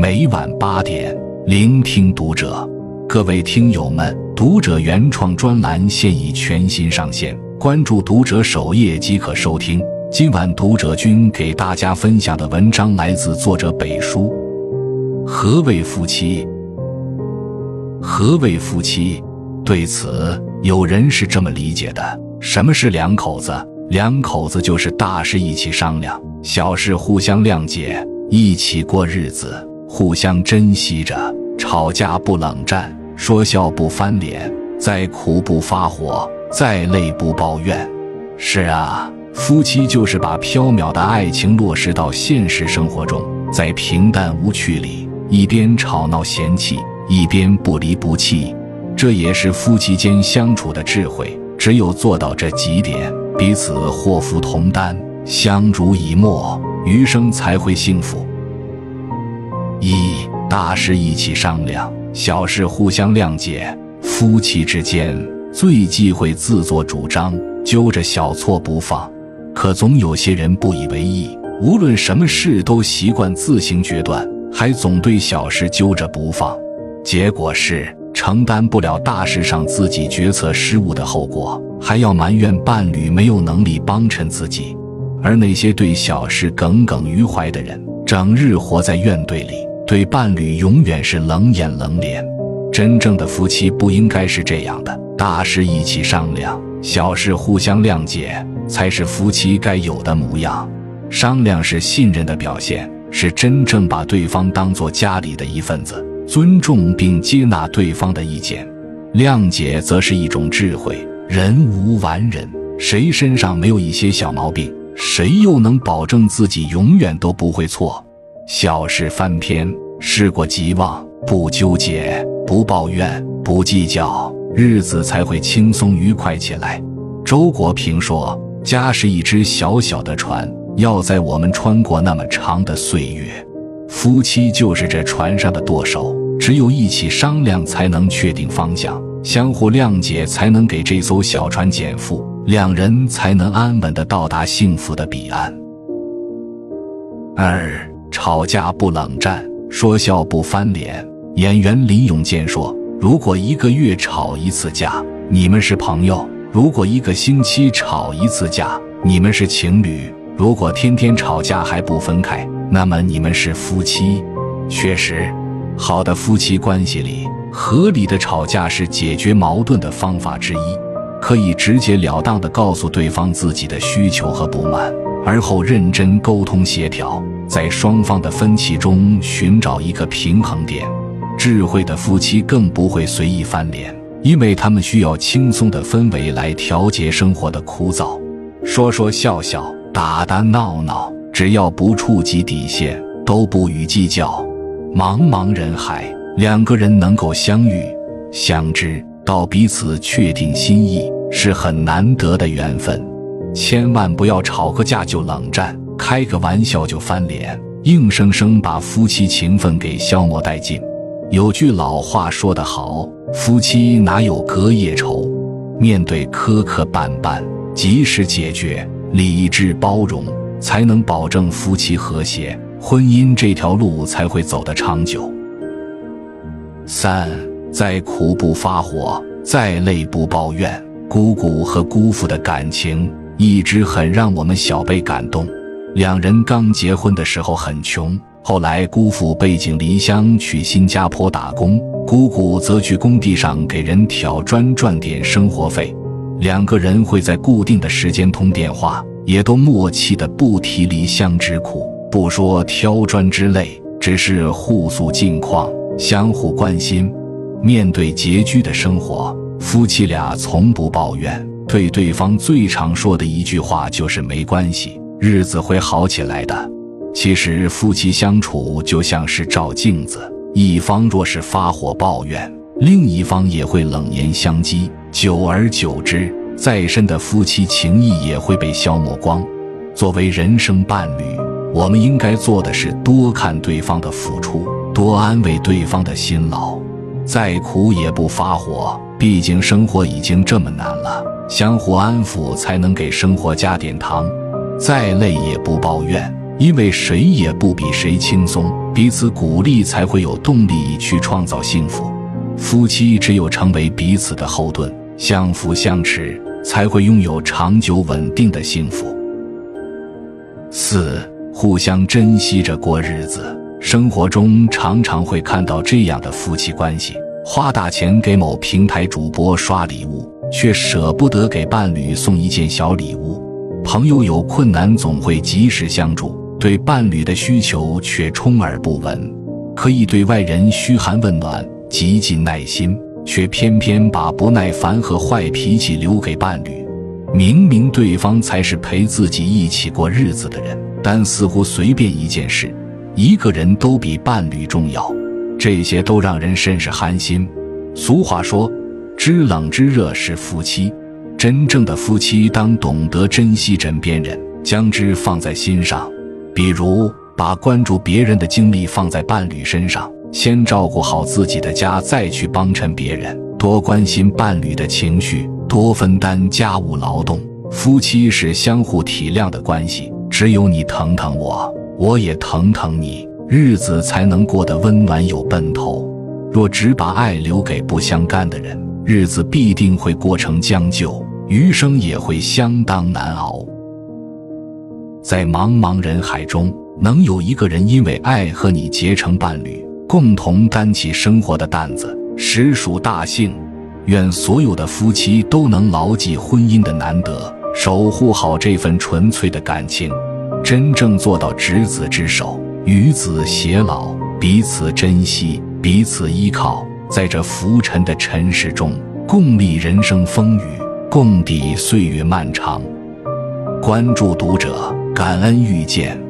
每晚八点，聆听读者。各位听友们，读者原创专栏现已全新上线，关注读者首页即可收听。今晚读者君给大家分享的文章来自作者北叔。何谓夫妻？何谓夫妻？对此，有人是这么理解的：什么是两口子？两口子就是大事一起商量，小事互相谅解，一起过日子，互相珍惜着，吵架不冷战，说笑不翻脸，再苦不发火，再累不抱怨。是啊，夫妻就是把缥缈的爱情落实到现实生活中，在平淡无趣里，一边吵闹嫌弃，一边不离不弃，这也是夫妻间相处的智慧。只有做到这几点。彼此祸福同担，相濡以沫，余生才会幸福。一大事一起商量，小事互相谅解。夫妻之间最忌讳自作主张，揪着小错不放。可总有些人不以为意，无论什么事都习惯自行决断，还总对小事揪着不放。结果是承担不了大事上自己决策失误的后果。还要埋怨伴侣没有能力帮衬自己，而那些对小事耿耿于怀的人，整日活在怨怼里，对伴侣永远是冷眼冷脸。真正的夫妻不应该是这样的，大事一起商量，小事互相谅解，才是夫妻该有的模样。商量是信任的表现，是真正把对方当做家里的一份子，尊重并接纳对方的意见。谅解则是一种智慧。人无完人，谁身上没有一些小毛病？谁又能保证自己永远都不会错？小事翻篇，事过即忘，不纠结，不抱怨，不计较，日子才会轻松愉快起来。周国平说：“家是一只小小的船，要在我们穿过那么长的岁月，夫妻就是这船上的舵手，只有一起商量，才能确定方向。”相互谅解，才能给这艘小船减负，两人才能安稳的到达幸福的彼岸。二，吵架不冷战，说笑不翻脸。演员林永健说：“如果一个月吵一次架，你们是朋友；如果一个星期吵一次架，你们是情侣；如果天天吵架还不分开，那么你们是夫妻。”确实，好的夫妻关系里。合理的吵架是解决矛盾的方法之一，可以直截了当地告诉对方自己的需求和不满，而后认真沟通协调，在双方的分歧中寻找一个平衡点。智慧的夫妻更不会随意翻脸，因为他们需要轻松的氛围来调节生活的枯燥。说说笑笑，打打闹闹，只要不触及底线，都不予计较。茫茫人海。两个人能够相遇、相知，到彼此确定心意，是很难得的缘分。千万不要吵个架就冷战，开个玩笑就翻脸，硬生生把夫妻情分给消磨殆尽。有句老话说得好：“夫妻哪有隔夜仇？”面对磕磕绊绊，及时解决，理智包容，才能保证夫妻和谐，婚姻这条路才会走得长久。三，再苦不发火，再累不抱怨。姑姑和姑父的感情一直很让我们小辈感动。两人刚结婚的时候很穷，后来姑父背井离乡去新加坡打工，姑姑则去工地上给人挑砖赚点生活费。两个人会在固定的时间通电话，也都默契的不提离乡之苦，不说挑砖之累，只是互诉近况。相互关心，面对拮据的生活，夫妻俩从不抱怨。对对方最常说的一句话就是“没关系，日子会好起来的”。其实，夫妻相处就像是照镜子，一方若是发火抱怨，另一方也会冷言相讥。久而久之，再深的夫妻情谊也会被消磨光。作为人生伴侣，我们应该做的是多看对方的付出。多安慰对方的辛劳，再苦也不发火。毕竟生活已经这么难了，相互安抚才能给生活加点糖。再累也不抱怨，因为谁也不比谁轻松，彼此鼓励才会有动力去创造幸福。夫妻只有成为彼此的后盾，相扶相持，才会拥有长久稳定的幸福。四，互相珍惜着过日子。生活中常常会看到这样的夫妻关系：花大钱给某平台主播刷礼物，却舍不得给伴侣送一件小礼物；朋友有困难总会及时相助，对伴侣的需求却充耳不闻；可以对外人嘘寒问暖，极尽耐心，却偏偏把不耐烦和坏脾气留给伴侣。明明对方才是陪自己一起过日子的人，但似乎随便一件事。一个人都比伴侣重要，这些都让人甚是寒心。俗话说：“知冷知热是夫妻。”真正的夫妻当懂得珍惜枕边人，将之放在心上。比如，把关注别人的精力放在伴侣身上，先照顾好自己的家，再去帮衬别人。多关心伴侣的情绪，多分担家务劳动。夫妻是相互体谅的关系，只有你疼疼我。我也疼疼你，日子才能过得温暖有奔头。若只把爱留给不相干的人，日子必定会过成将就，余生也会相当难熬。在茫茫人海中，能有一个人因为爱和你结成伴侣，共同担起生活的担子，实属大幸。愿所有的夫妻都能牢记婚姻的难得，守护好这份纯粹的感情。真正做到执子之手，与子偕老，彼此珍惜，彼此依靠，在这浮沉的尘世中，共历人生风雨，共抵岁月漫长。关注读者，感恩遇见。